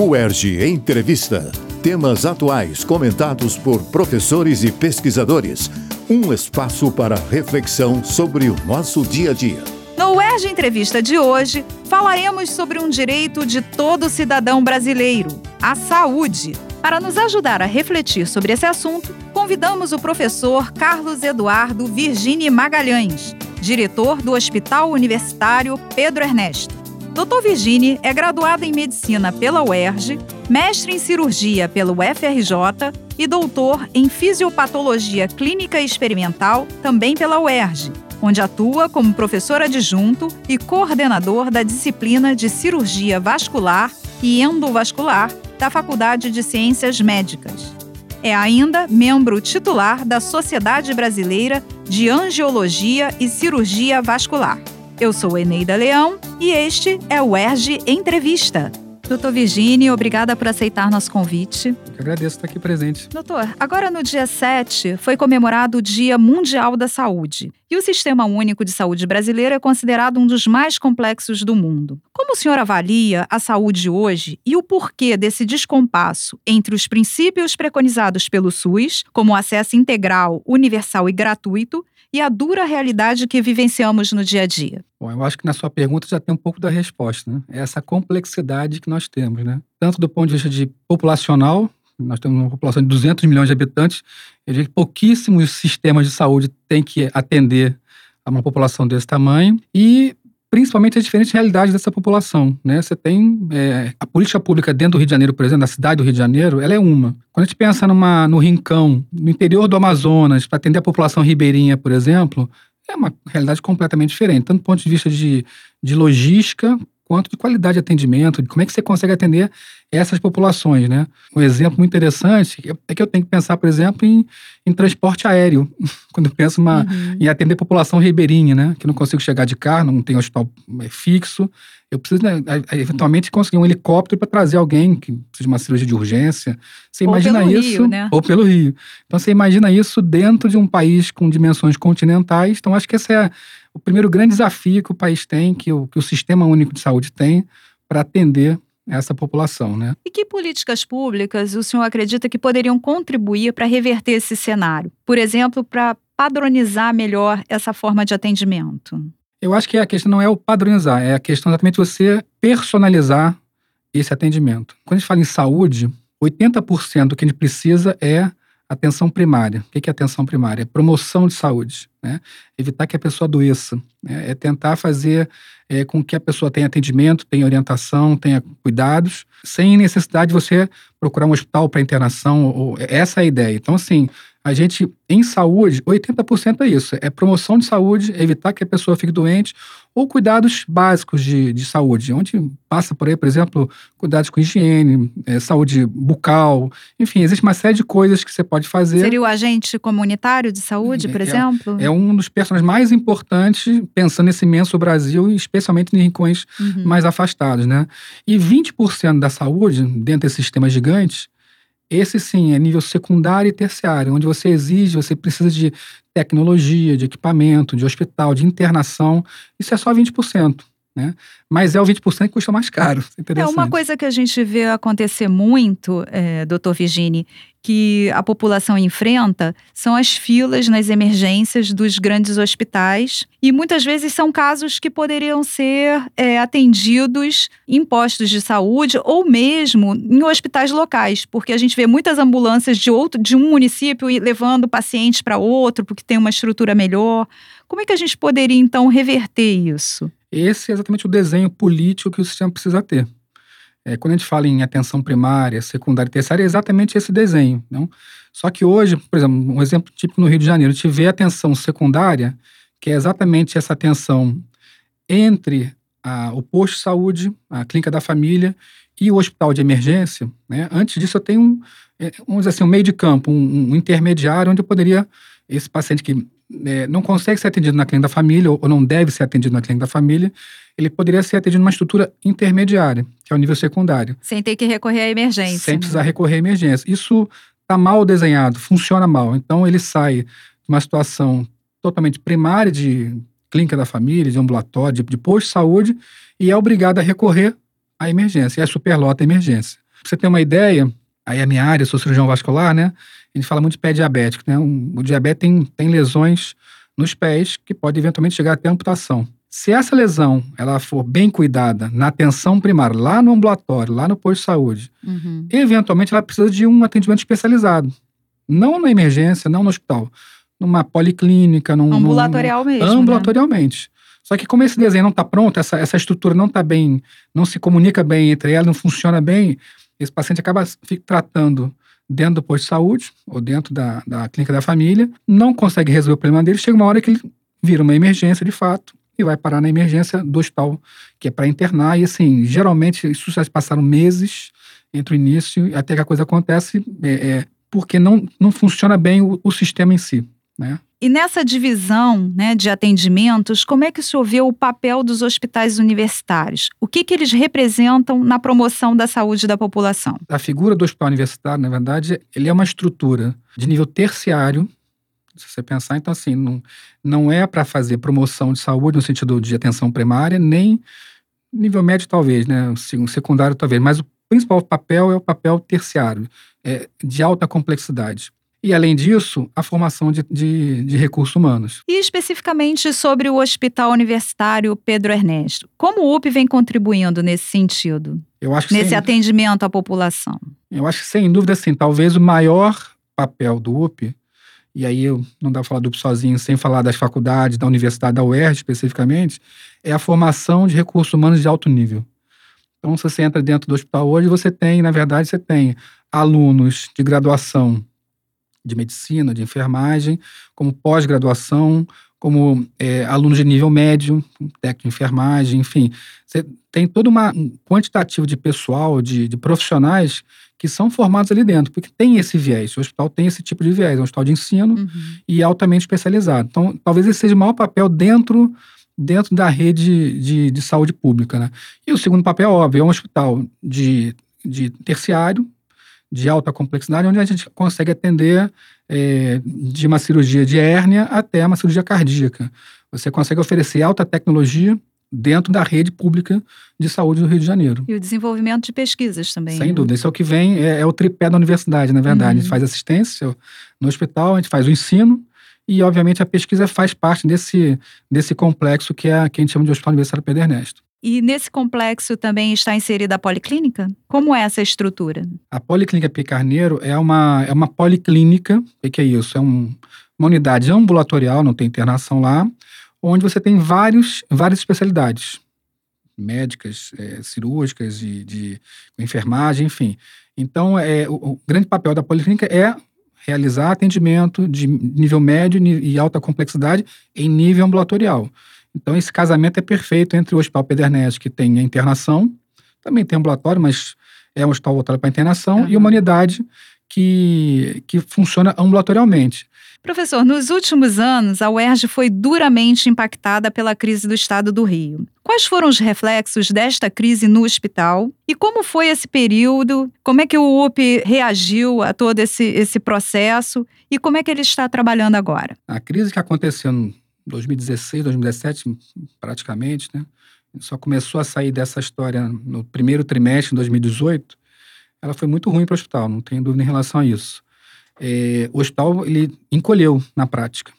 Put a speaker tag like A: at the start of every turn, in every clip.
A: UERJ Entrevista. Temas atuais comentados por professores e pesquisadores. Um espaço para reflexão sobre o nosso dia a dia.
B: No UERJ Entrevista de hoje, falaremos sobre um direito de todo cidadão brasileiro, a saúde. Para nos ajudar a refletir sobre esse assunto, convidamos o professor Carlos Eduardo Virgini Magalhães, diretor do Hospital Universitário Pedro Ernesto. Dr. Virgini é graduado em medicina pela UERJ, mestre em cirurgia pelo FRJ e doutor em fisiopatologia clínica e experimental também pela UERJ, onde atua como professor adjunto e coordenador da disciplina de cirurgia vascular e endovascular da Faculdade de Ciências Médicas. É ainda membro titular da Sociedade Brasileira de Angiologia e Cirurgia Vascular. Eu sou Eneida Leão e este é o ERG Entrevista. Doutor Virginie, obrigada por aceitar nosso convite.
C: Eu agradeço estar aqui presente.
B: Doutor, agora no dia 7 foi comemorado o Dia Mundial da Saúde. E o Sistema Único de Saúde brasileiro é considerado um dos mais complexos do mundo. Como o senhor avalia a saúde hoje e o porquê desse descompasso entre os princípios preconizados pelo SUS, como o acesso integral, universal e gratuito, e a dura realidade que vivenciamos no dia a dia?
C: Bom, eu acho que na sua pergunta já tem um pouco da resposta, né? É essa complexidade que nós temos, né? Tanto do ponto de vista de populacional, nós temos uma população de 200 milhões de habitantes, que pouquíssimos sistemas de saúde têm que atender a uma população desse tamanho, e principalmente as diferentes realidades dessa população. Né? Você tem é, a política pública dentro do Rio de Janeiro, por exemplo, na cidade do Rio de Janeiro, ela é uma. Quando a gente pensa numa, no Rincão, no interior do Amazonas, para atender a população ribeirinha, por exemplo, é uma realidade completamente diferente, tanto do ponto de vista de, de logística quanto de qualidade de atendimento, de como é que você consegue atender essas populações, né? Um exemplo muito interessante é que eu tenho que pensar, por exemplo, em, em transporte aéreo, quando eu penso uma, uhum. em atender população ribeirinha, né? Que não consigo chegar de carro, não tem hospital é, fixo, eu preciso, né, eventualmente, conseguir um helicóptero para trazer alguém que precisa de uma cirurgia de urgência. Você
B: ou
C: imagina isso?
B: Rio, né?
C: Ou pelo Rio. Então, você imagina isso dentro de um país com dimensões continentais. Então, acho que esse é o primeiro grande desafio que o país tem, que o, que o Sistema Único de Saúde tem, para atender essa população, né?
B: E que políticas públicas o senhor acredita que poderiam contribuir para reverter esse cenário? Por exemplo, para padronizar melhor essa forma de atendimento?
C: Eu acho que a questão não é o padronizar, é a questão exatamente você personalizar esse atendimento. Quando a gente fala em saúde, 80% do que a gente precisa é atenção primária. O que é atenção primária? É promoção de saúde, né? evitar que a pessoa adoeça, né? é tentar fazer é, com que a pessoa tenha atendimento, tenha orientação, tenha cuidados, sem necessidade de você procurar um hospital para internação. Ou, essa é a ideia. Então, assim, a gente, em saúde, 80% é isso: é promoção de saúde, evitar que a pessoa fique doente, ou cuidados básicos de, de saúde, onde passa por aí, por exemplo, cuidados com higiene, é, saúde bucal, enfim, existe uma série de coisas que você pode fazer.
B: Seria o agente comunitário de saúde, por
C: é,
B: exemplo?
C: É, é um dos personagens mais importantes, pensando nesse imenso Brasil, especialmente em rincões uhum. mais afastados, né? E 20% da saúde, dentro desses sistemas gigantes, esse sim é nível secundário e terciário, onde você exige, você precisa de tecnologia, de equipamento, de hospital, de internação. Isso é só 20%. Né? Mas é o 20% que custa mais caro.
B: É uma coisa que a gente vê acontecer muito, é, doutor Virginie, que a população enfrenta são as filas nas emergências dos grandes hospitais. E muitas vezes são casos que poderiam ser é, atendidos em postos de saúde ou mesmo em hospitais locais, porque a gente vê muitas ambulâncias de, outro, de um município levando pacientes para outro, porque tem uma estrutura melhor. Como é que a gente poderia, então, reverter isso?
C: Esse é exatamente o desenho político que o sistema precisa ter. É, quando a gente fala em atenção primária, secundária e terciária, é exatamente esse desenho. Não? Só que hoje, por exemplo, um exemplo típico no Rio de Janeiro, a gente vê atenção secundária, que é exatamente essa atenção entre a, o posto de saúde, a clínica da família e o hospital de emergência. Né? Antes disso, eu tenho um, é, vamos dizer assim, um meio de campo, um, um intermediário, onde eu poderia, esse paciente que é, não consegue ser atendido na clínica da família ou, não deve ser atendido na clínica da família, ele poderia ser atendido numa estrutura intermediária, que é o nível secundário.
B: Sem ter que recorrer à emergência.
C: Sem precisar recorrer à emergência. Isso está mal desenhado, funciona mal. Então ele sai de uma situação totalmente primária de clínica da família, de ambulatório, de, de posto de saúde, e é obrigado a recorrer à emergência, é superlota a emergência. Pra você ter uma ideia, aí a minha área, sou cirurgião vascular, né? A gente fala muito de pé diabético, né? Um, o diabetes tem, tem lesões nos pés que pode eventualmente chegar até amputação. Se essa lesão ela for bem cuidada na atenção primária, lá no ambulatório, lá no posto de saúde, uhum. eventualmente ela precisa de um atendimento especializado. Não na emergência, não no hospital. Numa policlínica, num.
B: Ambulatorial
C: num,
B: mesmo.
C: Né? Ambulatorialmente. Né? Só que como esse desenho não está pronto, essa, essa estrutura não está bem, não se comunica bem entre elas, não funciona bem, esse paciente acaba tratando dentro do posto de saúde ou dentro da, da clínica da família, não consegue resolver o problema dele, chega uma hora que ele vira uma emergência de fato e vai parar na emergência do hospital, que é para internar. E assim, geralmente isso já passaram meses entre o início até que a coisa acontece, é, é, porque não, não funciona bem o, o sistema em si. Né?
B: E nessa divisão né, de atendimentos, como é que o senhor vê o papel dos hospitais universitários? O que, que eles representam na promoção da saúde da população?
C: A figura do hospital universitário, na verdade, ele é uma estrutura de nível terciário, se você pensar, então assim, não, não é para fazer promoção de saúde no sentido de atenção primária, nem nível médio talvez, né, secundário talvez, mas o principal papel é o papel terciário, é, de alta complexidade. E, além disso, a formação de, de, de, recursos humanos.
B: E especificamente sobre o Hospital Universitário Pedro Ernesto. Como o UP vem contribuindo nesse sentido?
C: Eu acho
B: nesse
C: sem,
B: atendimento à população?
C: Eu acho que, sem dúvida, sim. Talvez o maior papel do UP, e aí eu não dá para falar do UP sozinho sem falar das faculdades, da universidade, da UERJ especificamente, é a formação de recursos humanos de alto nível. Então, se você entra dentro do hospital hoje, você tem, na verdade, você tem alunos de graduação de medicina, de enfermagem, como pós-graduação, como é, alunos de nível médio, técnico de enfermagem, enfim. Você tem todo uma, um quantitativo de pessoal, de, de, profissionais que são formados ali dentro, porque tem esse viés. O hospital tem esse tipo de viés, é um hospital de ensino uhum. e altamente especializado. Então, talvez esse seja o maior papel dentro, dentro da rede de, de saúde pública. Né? E o segundo papel, óbvio, é um hospital de, de terciário, de alta complexidade, onde a gente consegue atender é, de uma cirurgia de hérnia até uma cirurgia cardíaca. Você consegue oferecer alta tecnologia dentro da rede pública de saúde do Rio de Janeiro.
B: E o desenvolvimento de pesquisas também.
C: Sem né? dúvida. Isso é o que vem, é, é, o tripé da universidade, na verdade. Uhum. A gente faz assistência no hospital, a gente faz o ensino e, obviamente, a pesquisa faz parte desse, desse complexo que, é, que a gente chama de Hospital Universitário Pedro Ernesto.
B: E nesse complexo também está inserida a policlínica? Como é essa estrutura?
C: A Policlínica Picarneiro é uma, é uma policlínica, o que é isso? É um, uma unidade ambulatorial, não tem internação lá, onde você tem vários, várias especialidades médicas, é, cirúrgicas, de, de enfermagem, enfim. Então, é, o, o, grande papel da policlínica é realizar atendimento de nível médio e alta complexidade em nível ambulatorial. Então, esse casamento é perfeito entre o Hospital Pederneste, que tem a internação, também tem ambulatório, mas é um hospital voltado para a internação, uhum. e uma unidade que, que funciona ambulatorialmente.
B: Professor, nos últimos anos, a UERJ foi duramente impactada pela crise do estado do Rio. Quais foram os reflexos desta crise no hospital? E como foi esse período? Como é que o UP reagiu a todo esse, esse processo? E como é que ele está trabalhando agora?
C: A crise que aconteceu 2016, 2017, praticamente, né? Só começou a sair dessa história no primeiro trimestre de 2018. Ela foi muito ruim para o hospital, não tenho dúvida em relação a isso. É, o hospital ele encolheu na prática.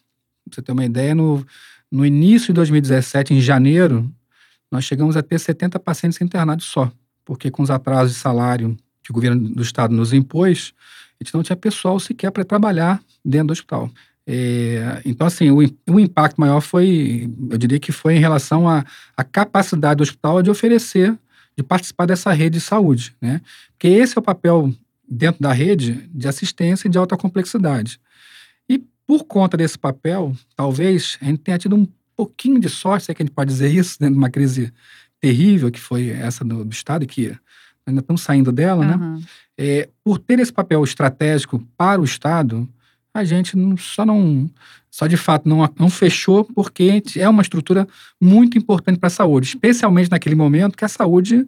C: Pra você ter uma ideia, no, no início de 2017, em janeiro, nós chegamos a ter 70 pacientes internados só, porque com os atrasos de salário que o governo do estado nos impôs, a gente não tinha pessoal sequer para trabalhar dentro do hospital. É, então, assim, o, o, impacto maior foi, eu diria que foi em relação à, à capacidade do hospital de oferecer, de participar dessa rede de saúde, né? Porque esse é o papel dentro da rede de assistência de alta complexidade. E por conta desse papel, talvez a gente tenha tido um pouquinho de sorte, se é que a gente pode dizer isso, dentro de uma crise terrível que foi essa do, do Estado que ainda estamos saindo dela, uhum. né? É, por ter esse papel estratégico para o Estado, a gente só não, só de fato não, não fechou porque é uma estrutura muito importante para a saúde, especialmente naquele momento que a saúde,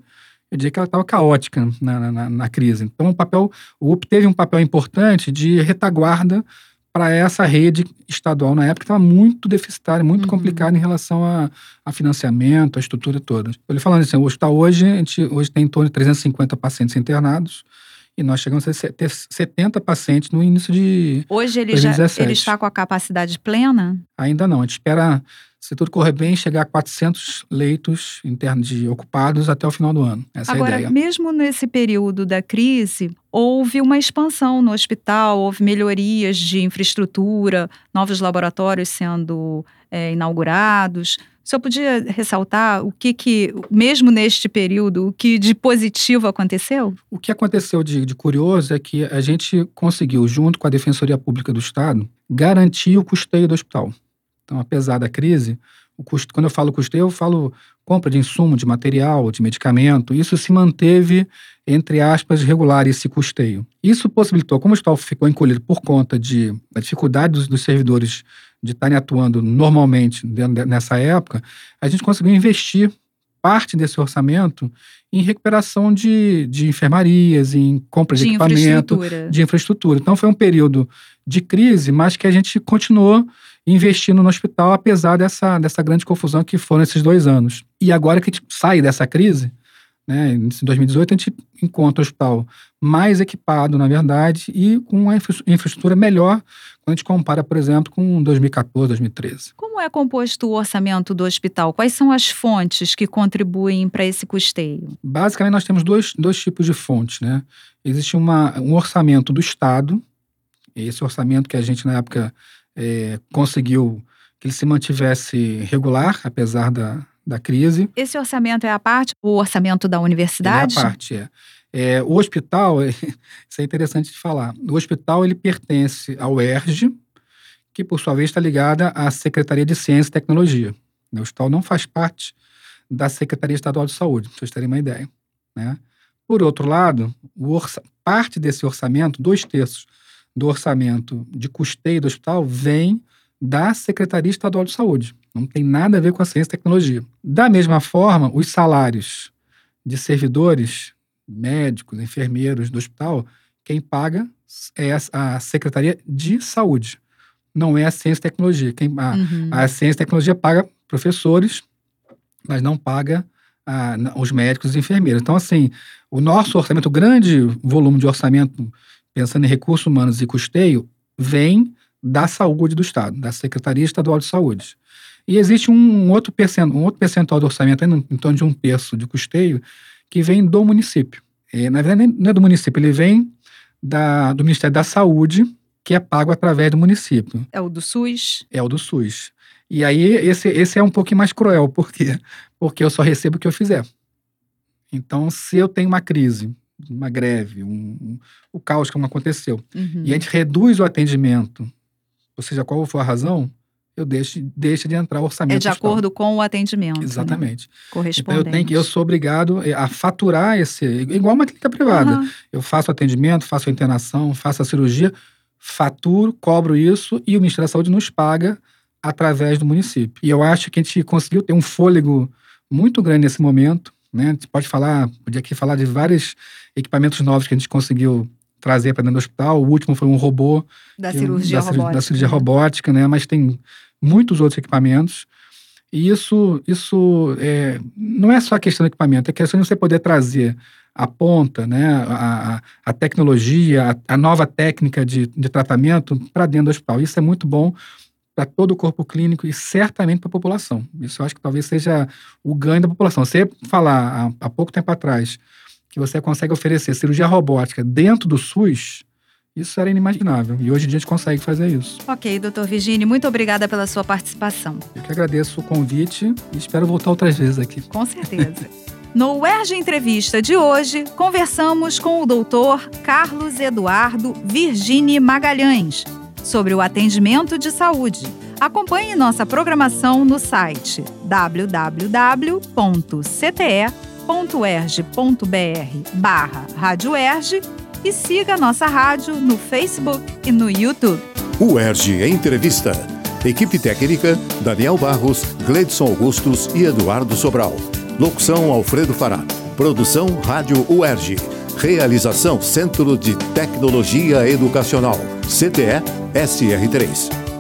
C: eu diria que ela estava caótica na, na, na, crise. Então o papel, o UP teve um papel importante de retaguarda para essa rede estadual na época estava muito deficitária, muito uhum. complicada em relação a, a, financiamento, a estrutura toda. Ele falando assim, o hospital hoje, a gente hoje tem em torno de 350 pacientes internados e nós chegamos a ter 70 pacientes no início de
B: Hoje ele 2017. já ele está com a capacidade plena?
C: Ainda não, a gente espera se tudo correr bem, chegar a 400 leitos internos de ocupados até o final do ano. Essa
B: Agora,
C: é a ideia.
B: mesmo nesse período da crise, houve uma expansão no hospital, houve melhorias de infraestrutura, novos laboratórios sendo é, inaugurados. Senhor podia ressaltar o que, que, mesmo neste período, o que de positivo aconteceu?
C: O que aconteceu de, de curioso é que a gente conseguiu, junto com a Defensoria Pública do Estado, garantir o custeio do hospital. Então, apesar da crise, custo, quando eu falo custeio, eu falo compra de insumo, de material, de medicamento. Isso se manteve, entre aspas, regular, esse custeio. Isso possibilitou, como o hospital ficou encolhido por conta de, da dificuldade dos, dos servidores de estarem atuando normalmente nessa época, a gente conseguiu investir parte desse orçamento em recuperação de, de enfermarias, em compra de, de equipamento, infraestrutura. de infraestrutura. Então foi um período de crise, mas que a gente continuou investindo no hospital, apesar dessa, dessa grande confusão que foram esses dois anos. E agora que a gente sai dessa crise, né, em 2018, a gente encontra o hospital mais equipado, na verdade, e com uma infraestrutura melhor quando a gente compara, por exemplo, com 2014, 2013.
B: Como é composto o orçamento do hospital? Quais são as fontes que contribuem para esse custeio?
C: Basicamente, nós temos dois, dois tipos de fontes. Né? Existe uma, um orçamento do Estado, esse orçamento que a gente, na época, é, conseguiu que ele se mantivesse regular, apesar da, da crise.
B: Esse orçamento é a parte, o orçamento da universidade?
C: É a parte, é. é o hospital, isso é interessante de falar, o hospital ele pertence ao ERJ, que por sua vez está ligada à Secretaria de Ciência e Tecnologia. O hospital não faz parte da Secretaria Estadual de Saúde, para vocês terem uma ideia. Né? Por outro lado, parte desse orçamento, dois terços, do orçamento de custeio do hospital vem da Secretaria Estadual de Saúde. Não tem nada a ver com a ciência e tecnologia. Da mesma forma, os salários de servidores, médicos, enfermeiros do hospital, quem paga é a Secretaria de Saúde. Não é a ciência e tecnologia. Quem, a, uhum. a ciência e tecnologia paga professores, mas não paga a, os médicos e enfermeiros. Então, assim, o nosso orçamento, o grande volume de orçamento pensando em recursos humanos e custeio, vem da saúde do Estado, da Secretaria Estadual de Saúde. E existe um outro, percentual, um outro percentual do orçamento, em torno de um terço de custeio, que vem do município. E, na verdade, não é do município, ele vem da, do Ministério da Saúde, que é pago através do município.
B: É o do SUS?
C: É o do SUS. E aí, esse, esse é um pouquinho mais cruel, por quê? Porque eu só recebo o que eu fizer. Então, se eu tenho uma crise uma greve, um, um, o caos como aconteceu, uhum. e a gente reduz o atendimento, ou seja, qual for a razão, eu deixo, deixo de entrar o orçamento.
B: É de acordo com o atendimento. Né?
C: Exatamente.
B: Né? Correspondente.
C: Então eu, tenho que, eu sou obrigado a faturar esse. Igual uma clínica privada. Uhum. Eu faço atendimento, faço a internação, faço a cirurgia, faturo, cobro isso e o Ministério da Saúde nos paga através do município. E eu acho que a gente conseguiu ter um fôlego muito grande nesse momento. Né? A gente pode falar, podia aqui falar de vários equipamentos novos que a gente conseguiu trazer para dentro do hospital. O último foi um robô
B: da cirurgia da, robótica,
C: da cirurgia robótica, né? Mas tem muitos outros equipamentos. E isso, isso é, não é só a questão do equipamento, é questão de você poder trazer a ponta, né, a, a tecnologia, a, a, nova técnica de, de tratamento para dentro do hospital. Isso é muito bom para todo o corpo clínico e certamente para a população. Isso eu acho que talvez seja o ganho da população. Você falar há, há pouco tempo atrás que você consegue oferecer cirurgia robótica dentro do SUS, isso era inimaginável. E hoje em dia a gente consegue fazer isso.
B: Ok, doutor Virginie, muito obrigada pela sua participação.
C: Eu que agradeço o convite e espero voltar outras vezes aqui.
B: Com certeza. No UERJ Entrevista de hoje, conversamos com o doutor Carlos Eduardo Virginie Magalhães sobre o atendimento de saúde. Acompanhe nossa programação no site www.cte.com www.erg.br barra Rádio Erg e siga nossa rádio no Facebook e no YouTube.
A: O Erg Entrevista. Equipe técnica, Daniel Barros, Gledson Augustos e Eduardo Sobral. Locução, Alfredo Fará. Produção, Rádio UERJ. Realização Centro de Tecnologia Educacional. CTE SR3.